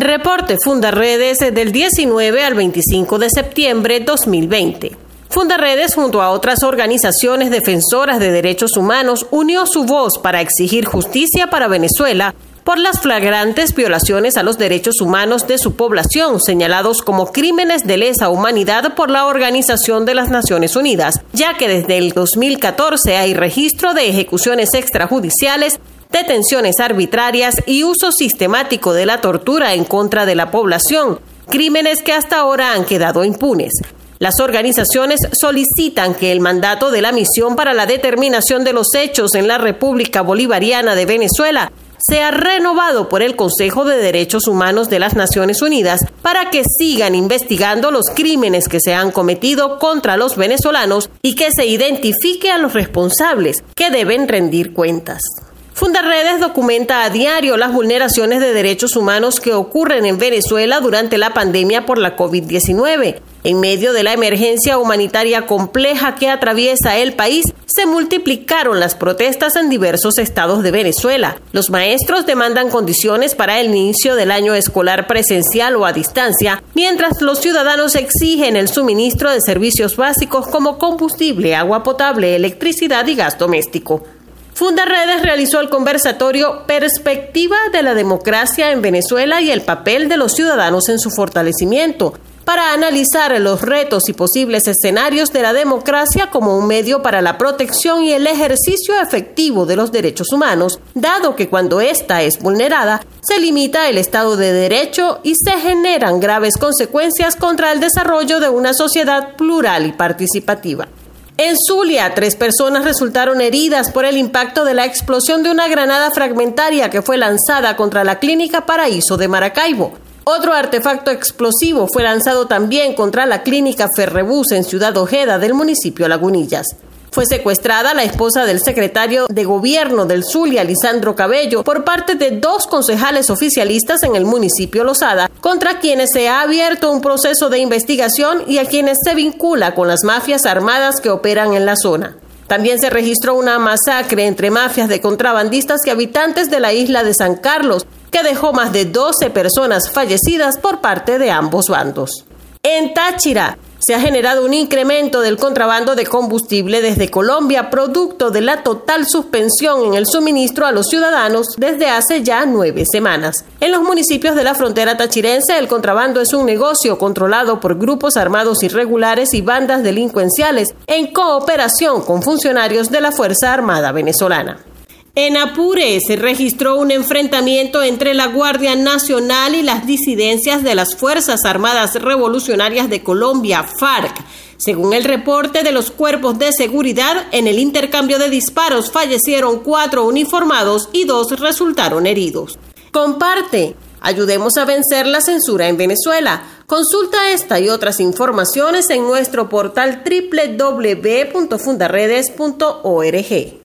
Reporte Fundaredes del 19 al 25 de septiembre 2020. Fundaredes, junto a otras organizaciones defensoras de derechos humanos, unió su voz para exigir justicia para Venezuela por las flagrantes violaciones a los derechos humanos de su población, señalados como crímenes de lesa humanidad por la Organización de las Naciones Unidas, ya que desde el 2014 hay registro de ejecuciones extrajudiciales detenciones arbitrarias y uso sistemático de la tortura en contra de la población, crímenes que hasta ahora han quedado impunes. Las organizaciones solicitan que el mandato de la Misión para la Determinación de los Hechos en la República Bolivariana de Venezuela sea renovado por el Consejo de Derechos Humanos de las Naciones Unidas para que sigan investigando los crímenes que se han cometido contra los venezolanos y que se identifique a los responsables que deben rendir cuentas. Fundaredes documenta a diario las vulneraciones de derechos humanos que ocurren en Venezuela durante la pandemia por la COVID-19. En medio de la emergencia humanitaria compleja que atraviesa el país, se multiplicaron las protestas en diversos estados de Venezuela. Los maestros demandan condiciones para el inicio del año escolar presencial o a distancia, mientras los ciudadanos exigen el suministro de servicios básicos como combustible, agua potable, electricidad y gas doméstico. Fundaredes realizó el conversatorio Perspectiva de la democracia en Venezuela y el papel de los ciudadanos en su fortalecimiento, para analizar los retos y posibles escenarios de la democracia como un medio para la protección y el ejercicio efectivo de los derechos humanos, dado que cuando ésta es vulnerada, se limita el Estado de Derecho y se generan graves consecuencias contra el desarrollo de una sociedad plural y participativa. En Zulia, tres personas resultaron heridas por el impacto de la explosión de una granada fragmentaria que fue lanzada contra la clínica Paraíso de Maracaibo. Otro artefacto explosivo fue lanzado también contra la clínica Ferrebus en Ciudad Ojeda del municipio Lagunillas. Fue secuestrada la esposa del secretario de gobierno del Zulia, Lisandro Cabello, por parte de dos concejales oficialistas en el municipio Lozada, contra quienes se ha abierto un proceso de investigación y a quienes se vincula con las mafias armadas que operan en la zona. También se registró una masacre entre mafias de contrabandistas y habitantes de la isla de San Carlos, que dejó más de 12 personas fallecidas por parte de ambos bandos. En Táchira, se ha generado un incremento del contrabando de combustible desde Colombia, producto de la total suspensión en el suministro a los ciudadanos desde hace ya nueve semanas. En los municipios de la frontera tachirense, el contrabando es un negocio controlado por grupos armados irregulares y bandas delincuenciales en cooperación con funcionarios de la Fuerza Armada venezolana. En Apure se registró un enfrentamiento entre la Guardia Nacional y las disidencias de las Fuerzas Armadas Revolucionarias de Colombia, FARC. Según el reporte de los cuerpos de seguridad, en el intercambio de disparos fallecieron cuatro uniformados y dos resultaron heridos. Comparte. Ayudemos a vencer la censura en Venezuela. Consulta esta y otras informaciones en nuestro portal www.fundaredes.org.